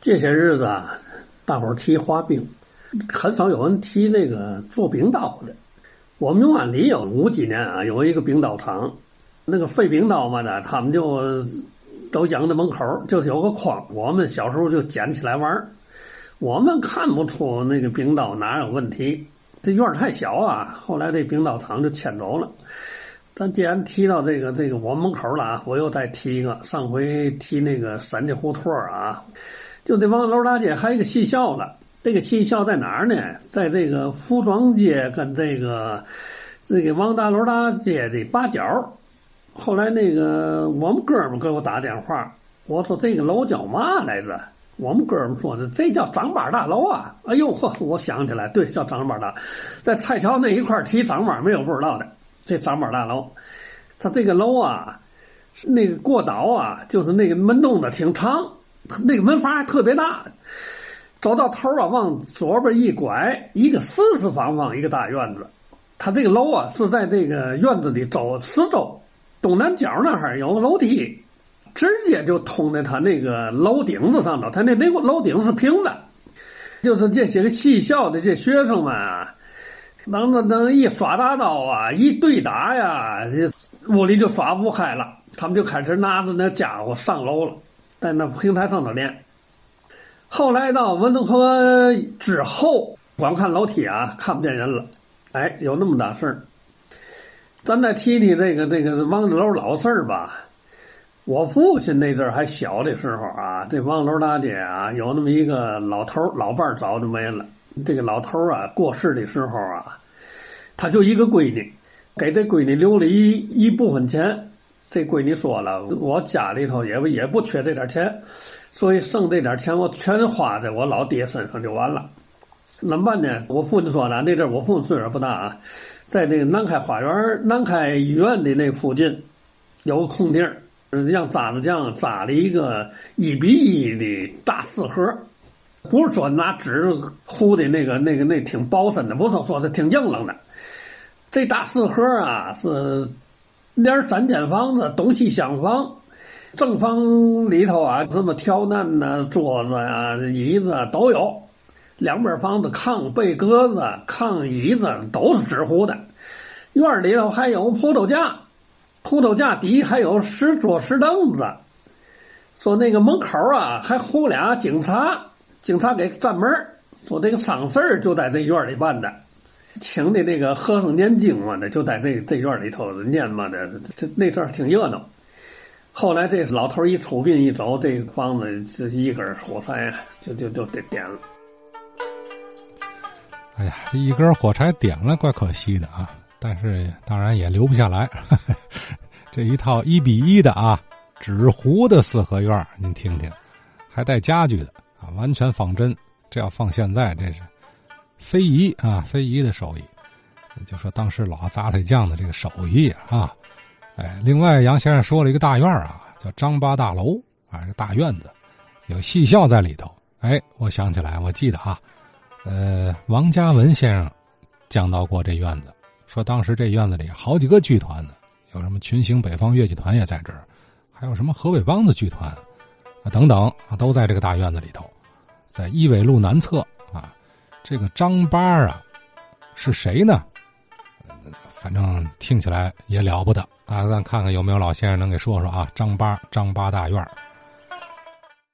这些日子啊，大伙儿提滑冰，很少有人提那个做冰刀的。我们永安里有五几年啊，有一个冰刀厂，那个废冰刀嘛的，他们就都养在门口，就是有个筐，我们小时候就捡起来玩儿。我们看不出那个冰刀哪有问题，这院儿太小啊。后来这冰刀厂就迁走了。咱既然提到这个这个我门口了啊，我又再提一个，上回提那个三家胡同啊。就这王楼大街还有一个戏校了，这个戏校在哪儿呢？在这个服装街跟这个这个王大楼大街的八角。后来那个我们哥们给我打电话，我说这个楼叫嘛来着？我们哥们说的这叫张八大楼啊！哎呦呵，我想起来，对，叫张八大，在蔡桥那一块提张八没有不知道的。这张八大楼，它这个楼啊，那个过道啊，就是那个门洞子挺长。那个门房还特别大，走到头啊，往左边一拐，一个四四方方一个大院子。他这个楼啊是在这个院子里走四周东南角那儿有个楼梯，直接就通在他那个楼顶子上头。他那那个楼顶是平的，就是这些个戏校的这学生们啊，等等等一耍大刀啊，一对打呀，这屋里就耍不开了，他们就开始拿着那家伙上楼了。在那平台上头练，后来到文登河之后，光看楼梯啊，看不见人了。哎，有那么大事儿。咱再提提这个这个王楼老事儿吧。我父亲那阵儿还小的时候啊，这王楼大街啊，有那么一个老头老伴儿早就没了。这个老头啊，过世的时候啊，他就一个闺女，给这闺女留了一一部分钱。这闺女说了，我家里头也也不缺这点钱，所以剩这点钱我全花在我老爹身上就完了。怎么办呢？我父亲说了，那阵我父亲岁数不大啊，在那个南开花园、南开医院的那附近有个空地儿，让渣子匠扎了一个一比一的大四合，不是说拿纸糊的那个、那个、那挺薄身的，不是说是挺硬朗的。这大四合啊是。连三间房子，东西厢房，正房里头啊，什么挑担呐、桌子呀、椅子都有。两边房子炕、被格子、炕、椅子都是纸糊的。院里头还有葡萄架，葡萄架底还有石桌、石凳子。说那个门口啊，还糊俩警察，警察给站门。说这个丧事就在这院里办的。请的那个和尚念经嘛的，就在这这院里头念嘛的，这那阵儿挺热闹。后来这老头一出殡一走，这房子这一根火柴就就就得点了。哎呀，这一根火柴点了，怪可惜的啊！但是当然也留不下来。这一套一比一的啊，纸糊的四合院，您听听，还带家具的啊，完全仿真。这要放现在，这是。非遗啊，非遗的手艺，就说当时老杂菜匠的这个手艺啊，哎，另外杨先生说了一个大院啊，叫张八大楼啊，这大院子有戏校在里头。哎，我想起来，我记得啊，呃，王家文先生讲到过这院子，说当时这院子里好几个剧团呢，有什么群星北方越剧团也在这儿，还有什么河北梆子剧团啊等等啊，都在这个大院子里头，在一纬路南侧。这个张八啊，是谁呢？反正听起来也了不得啊！咱看看有没有老先生能给说说啊？张八，张八大院